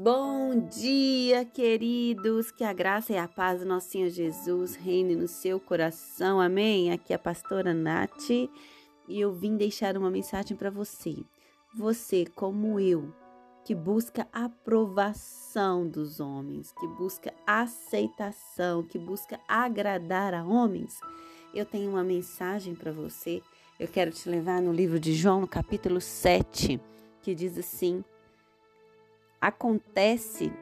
Bom dia, queridos. Que a graça e a paz do nosso Senhor Jesus reine no seu coração. Amém. Aqui é a pastora Nath e eu vim deixar uma mensagem para você. Você, como eu, que busca aprovação dos homens, que busca aceitação, que busca agradar a homens, eu tenho uma mensagem para você. Eu quero te levar no livro de João, no capítulo 7, que diz assim: Acontece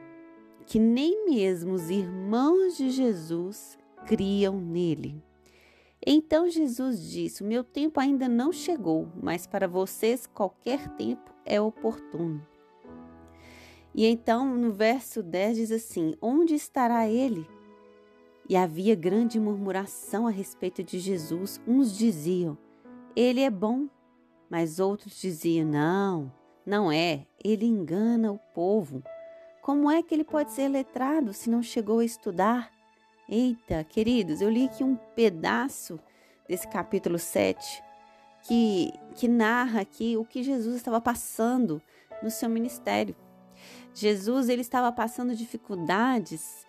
que nem mesmo os irmãos de Jesus criam nele. Então Jesus disse: meu tempo ainda não chegou, mas para vocês qualquer tempo é oportuno. E então no verso 10 diz assim: Onde estará ele? E havia grande murmuração a respeito de Jesus. Uns diziam: Ele é bom, mas outros diziam: Não, não é, ele engana o povo. Como é que ele pode ser letrado se não chegou a estudar? Eita, queridos, eu li aqui um pedaço desse capítulo 7 que, que narra aqui o que Jesus estava passando no seu ministério. Jesus ele estava passando dificuldades,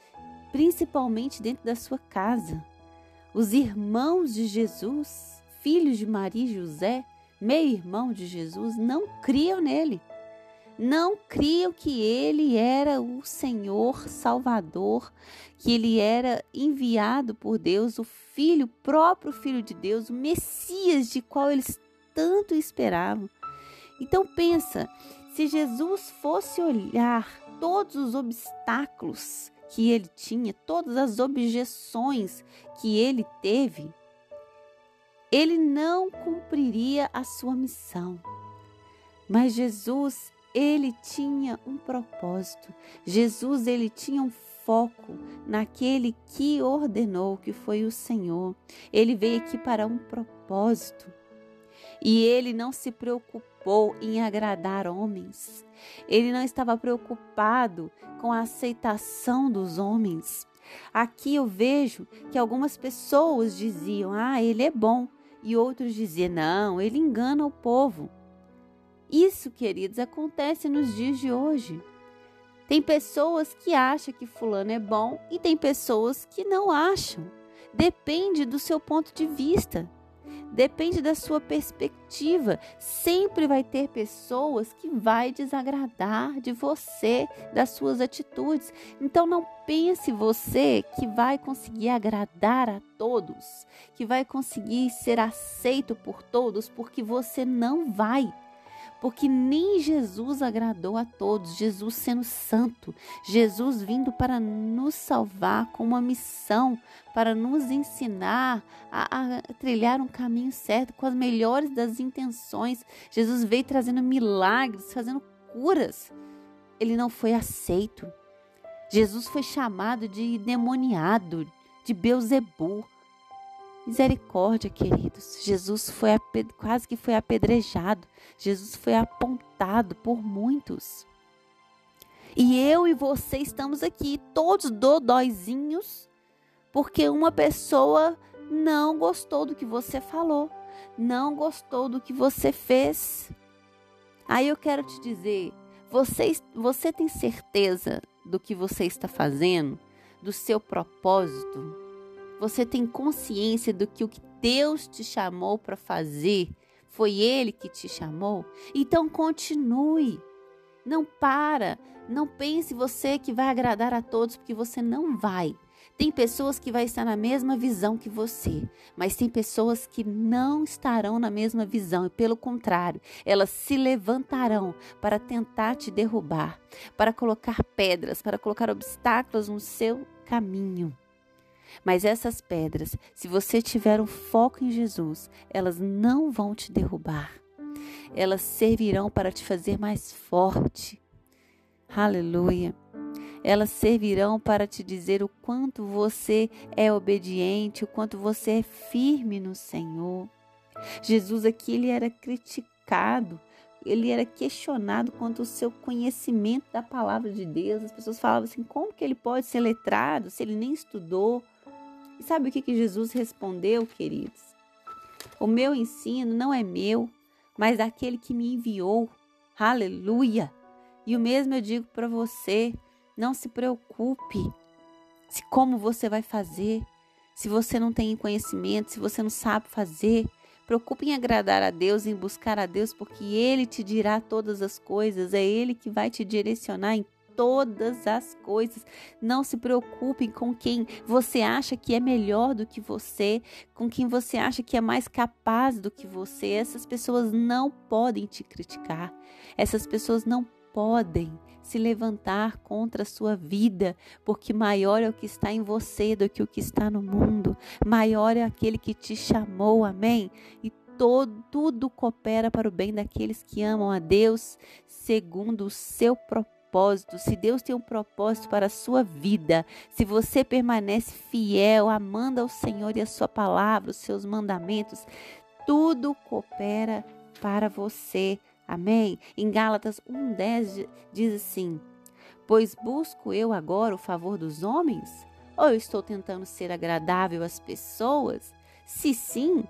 principalmente dentro da sua casa. Os irmãos de Jesus, filhos de Maria e José, meio-irmão de Jesus, não criam nele. Não criam que ele era o Senhor Salvador, que ele era enviado por Deus, o Filho, próprio Filho de Deus, o Messias de qual eles tanto esperavam. Então pensa, se Jesus fosse olhar todos os obstáculos que ele tinha, todas as objeções que ele teve, ele não cumpriria a sua missão. Mas Jesus, ele tinha um propósito. Jesus, ele tinha um foco naquele que ordenou, que foi o Senhor. Ele veio aqui para um propósito. E ele não se preocupou em agradar homens. Ele não estava preocupado com a aceitação dos homens. Aqui eu vejo que algumas pessoas diziam: Ah, ele é bom e outros diziam: não, ele engana o povo. Isso, queridos, acontece nos dias de hoje. Tem pessoas que acham que Fulano é bom e tem pessoas que não acham. Depende do seu ponto de vista. Depende da sua perspectiva. Sempre vai ter pessoas que vai desagradar de você, das suas atitudes. Então não pense você que vai conseguir agradar a todos, que vai conseguir ser aceito por todos, porque você não vai porque nem Jesus agradou a todos, Jesus sendo santo, Jesus vindo para nos salvar com uma missão, para nos ensinar a, a, trilhar um caminho certo, com as melhores das intenções. Jesus veio trazendo milagres, fazendo curas. Ele não foi aceito. Jesus foi chamado de demoniado, de Beuzebu. Misericórdia, queridos. Jesus foi quase que foi apedrejado. Jesus foi apontado por muitos. E eu e você estamos aqui, todos dodóizinhos, porque uma pessoa não gostou do que você falou, não gostou do que você fez. Aí eu quero te dizer, você, você tem certeza do que você está fazendo, do seu propósito? Você tem consciência do que o que Deus te chamou para fazer foi Ele que te chamou? Então continue. Não para. Não pense você que vai agradar a todos, porque você não vai. Tem pessoas que vai estar na mesma visão que você, mas tem pessoas que não estarão na mesma visão e pelo contrário, elas se levantarão para tentar te derrubar, para colocar pedras, para colocar obstáculos no seu caminho. Mas essas pedras, se você tiver um foco em Jesus, elas não vão te derrubar. Elas servirão para te fazer mais forte. Aleluia. Elas servirão para te dizer o quanto você é obediente, o quanto você é firme no Senhor. Jesus aqui ele era criticado, ele era questionado quanto ao seu conhecimento da palavra de Deus. As pessoas falavam assim: como que ele pode ser letrado se ele nem estudou? E sabe o que, que Jesus respondeu, queridos? O meu ensino não é meu, mas daquele que me enviou. Aleluia! E o mesmo eu digo para você, não se preocupe se como você vai fazer, se você não tem conhecimento, se você não sabe fazer. Preocupe em agradar a Deus, em buscar a Deus, porque Ele te dirá todas as coisas, é Ele que vai te direcionar em todas as coisas. Não se preocupe com quem você acha que é melhor do que você, com quem você acha que é mais capaz do que você. Essas pessoas não podem te criticar. Essas pessoas não podem se levantar contra a sua vida, porque maior é o que está em você do que o que está no mundo. Maior é aquele que te chamou, amém? E todo, tudo coopera para o bem daqueles que amam a Deus segundo o seu propósito. Se Deus tem um propósito para a sua vida, se você permanece fiel, amando ao Senhor e a sua palavra, os seus mandamentos, tudo coopera para você. Amém? Em Gálatas 1,10 diz assim: Pois busco eu agora o favor dos homens? Ou eu estou tentando ser agradável às pessoas? Se sim,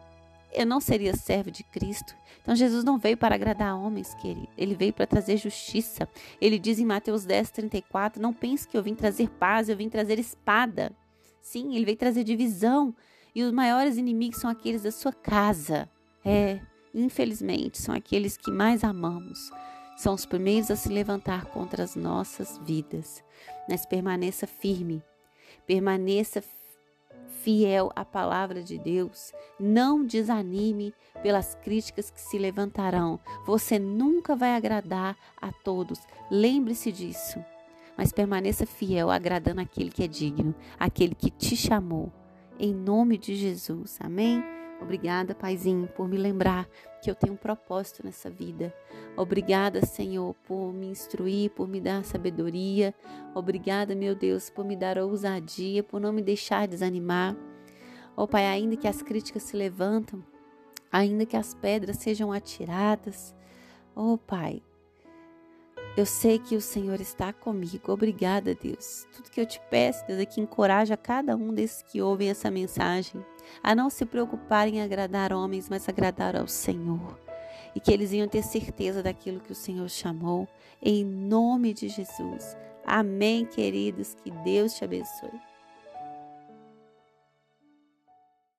eu não seria servo de Cristo. Então Jesus não veio para agradar homens, querido. Ele veio para trazer justiça. Ele diz em Mateus 10, 34, não pense que eu vim trazer paz, eu vim trazer espada. Sim, ele veio trazer divisão. E os maiores inimigos são aqueles da sua casa. É, infelizmente, são aqueles que mais amamos. São os primeiros a se levantar contra as nossas vidas. Mas permaneça firme, permaneça fiel à palavra de Deus. Não desanime pelas críticas que se levantarão. Você nunca vai agradar a todos. Lembre-se disso. Mas permaneça fiel, agradando aquele que é digno, aquele que te chamou. Em nome de Jesus. Amém? Obrigada, Paizinho, por me lembrar que eu tenho um propósito nessa vida. Obrigada, Senhor, por me instruir, por me dar sabedoria. Obrigada, meu Deus, por me dar ousadia, por não me deixar desanimar. Ó oh, Pai, ainda que as críticas se levantam, ainda que as pedras sejam atiradas, ó oh, Pai, eu sei que o Senhor está comigo. Obrigada, Deus. Tudo que eu te peço, Deus, é que encoraja cada um desses que ouvem essa mensagem a não se preocupar em agradar homens, mas agradar ao Senhor. E que eles iam ter certeza daquilo que o Senhor chamou. Em nome de Jesus. Amém, queridos. Que Deus te abençoe.